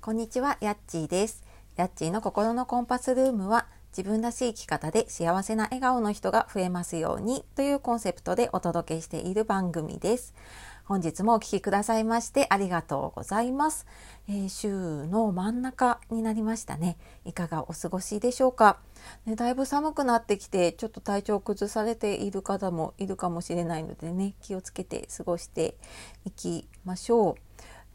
こんにちは、やっちーです。やっちーの心のコンパスルームは自分らしい生き方で幸せな笑顔の人が増えますようにというコンセプトでお届けしている番組です。本日もお聴きくださいましてありがとうございます、えー、週の真ん中になりましたね。いかがお過ごしでしょうか、ね、だいぶ寒くなってきてちょっと体調を崩されている方もいるかもしれないのでね気をつけて過ごしていきましょう。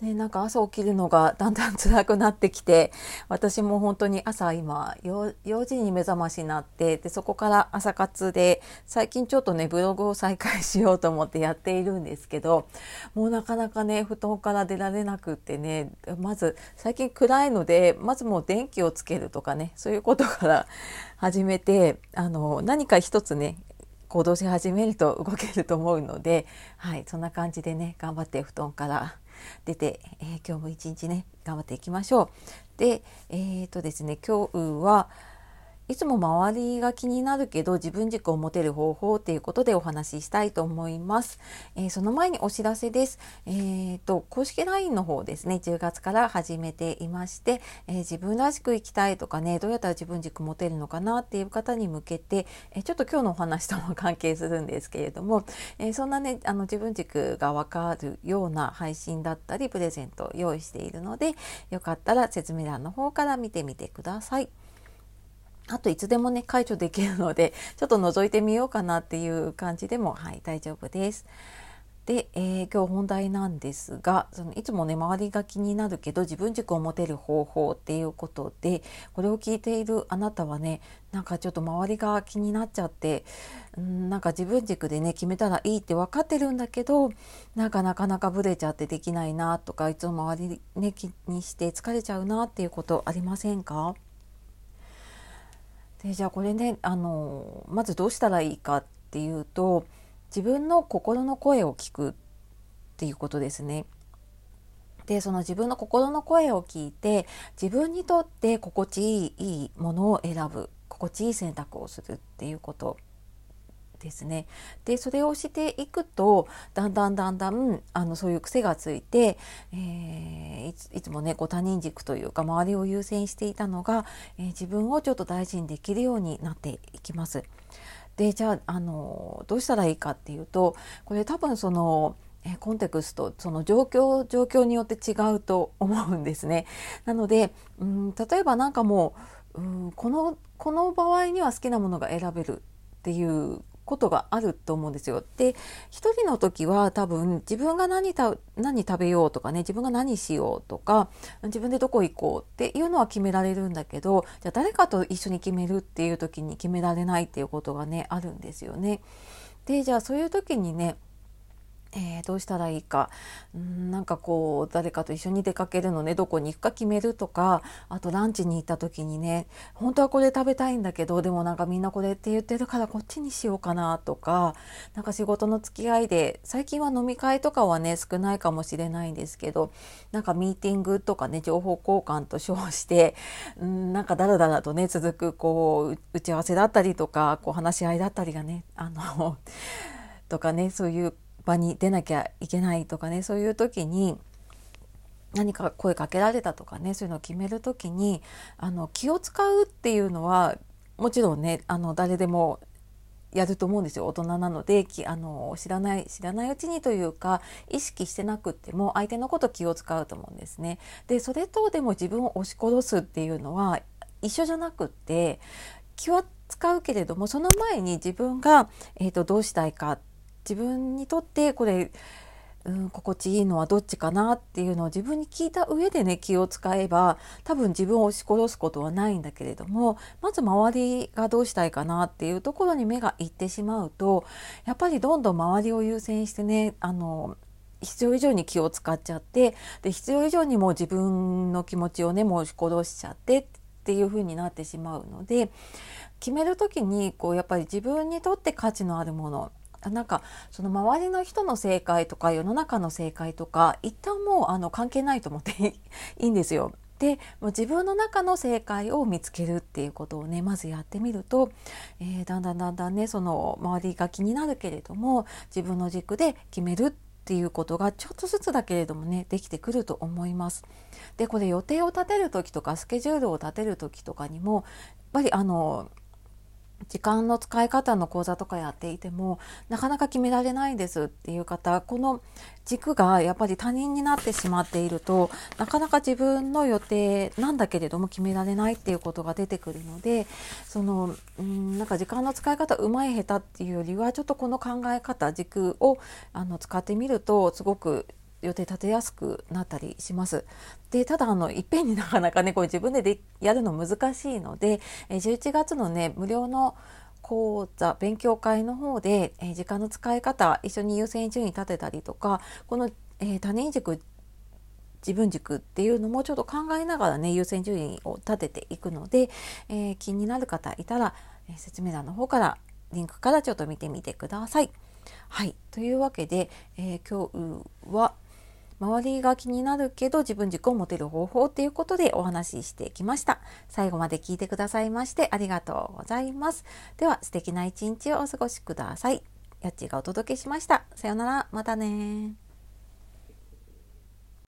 ね、なんか朝起きるのがだんだん辛くなってきて私も本当に朝今 4, 4時に目覚ましになってでそこから朝活で最近ちょっとねブログを再開しようと思ってやっているんですけどもうなかなかね布団から出られなくってねまず最近暗いのでまずもう電気をつけるとかねそういうことから始めてあの何か一つね行動し始めると動けると思うので、はい、そんな感じでね頑張って布団から出て、えー、今日も一日ね頑張っていきましょう。でえっ、ー、とですね今日はいつも周りが気になるけど自分軸を持てる方法ということでお話ししたいと思います。えー、その前にお知らせです。えーと、公式 LINE の方ですね10月から始めていまして、えー、自分らしく生きたいとかねどうやったら自分軸持てるのかなっていう方に向けて、えー、ちょっと今日のお話とも関係するんですけれども、えそんなねあの自分軸がわかるような配信だったりプレゼントを用意しているのでよかったら説明欄の方から見てみてください。あといつでもね解除できるので ちょっと覗いてみようかなっていう感じでもはい大丈夫です。で、えー、今日本題なんですがそのいつもね周りが気になるけど自分軸を持てる方法っていうことでこれを聞いているあなたはねなんかちょっと周りが気になっちゃってんなんか自分軸でね決めたらいいって分かってるんだけどなかなかなかブレちゃってできないなとかいつも周りね気にして疲れちゃうなっていうことありませんか？でじゃあこれねあのまずどうしたらいいかっていうと自分の心の声を聞くっていうことですね。でその自分の心の声を聞いて自分にとって心地いいいいものを選ぶ心地いい選択をするっていうことですね。でそれをしていくとだんだんだんだんあのそういう癖がついて、えー、いついつもねこう他人軸というか周りを優先していたのが、えー、自分をちょっと大事にできるようになっていきます。でじゃああのどうしたらいいかっていうとこれ多分そのコンテクストその状況状況によって違うと 思うんですね。なのでうん例えば何かもううんこのこの場合には好きなものが選べるっていうことがあると思うんですよ。で一人の時は多分自分が何た何食べようとかね自分が何しようとか自分でどこ行こうっていうのは決められるんだけどじゃあ誰かと一緒に決めるっていう時に決められないっていうことがねあるんですよね。でじゃあそういう時にねえー、どうしたらいいか。んなんかこう誰かと一緒に出かけるのね。どこに行くか決めるとか。あとランチに行った時にね本当はこれ食べたいんだけどでもなんかみんなこれって言ってるからこっちにしようかなとか。なんか仕事の付き合いで最近は飲み会とかはね少ないかもしれないんですけどなんかミーティングとかね情報交換と称してんなんかだらだらとね続くこう打ち合わせだったりとかこう話し合いだったりがねあの とかねそういう場に出なきゃいけないとかねそういう時に何か声かけられたとかねそういうのを決める時にあの気を使うっていうのはもちろんねあの誰でもやると思うんですよ大人なのであの知らない知らないうちにというか意識してなくっても相手のこと気を使うと思うんですね。でそれとでも自分を押し殺すっていうのは一緒じゃなくって気は使うけれどもその前に自分が、えーと、どうしたいか自分にとってこれ、うん、心地いいのはどっちかなっていうのを自分に聞いた上でね気を使えば多分自分を押し殺すことはないんだけれどもまず周りがどうしたいかなっていうところに目がいってしまうとやっぱりどんどん周りを優先してねあの必要以上に気を使っちゃってで必要以上にもう自分の気持ちをねもう押し殺しちゃってっていう風になってしまうので決める時にこうやっぱり自分にとって価値のあるものなんかその周りの人の正解とか世の中の正解とか一旦もうあの関係ないと思っていいんですよ。でもう自分の中の正解を見つけるっていうことをねまずやってみると、えー、だんだんだんだんねその周りが気になるけれども自分の軸で決めるっていうことがちょっとずつだけれどもねできてくると思います。でこれ予定を立てる時とかスケジュールを立てる時とかにもやっぱりあの時間の使い方の講座とかやっていてもなかなか決められないですっていう方この軸がやっぱり他人になってしまっているとなかなか自分の予定なんだけれども決められないっていうことが出てくるのでそのうんなんか時間の使い方うまい下手っていうよりはちょっとこの考え方軸をあの使ってみるとすごく予定立てやすくなったりします。でただあのいっぺんになかなかねこれ自分ででやるの難しいので11月のね無料の講座勉強会の方で、え時間の使い方一緒に優先順位立てたりとかこの、え、他人軸自分軸っていうのもちょっと考えながらね優先順位を立てていくので、えー、気になる方いたら、え説明欄の方からリンクからちょっと見てみてください。はいというわけで、えー、今日は周りが気になるけど自分軸を持てる方法っていうことでお話ししてきました。最後まで聞いてくださいましてありがとうございます。では素敵な一日をお過ごしください。やっちがお届けしました。さようなら。またね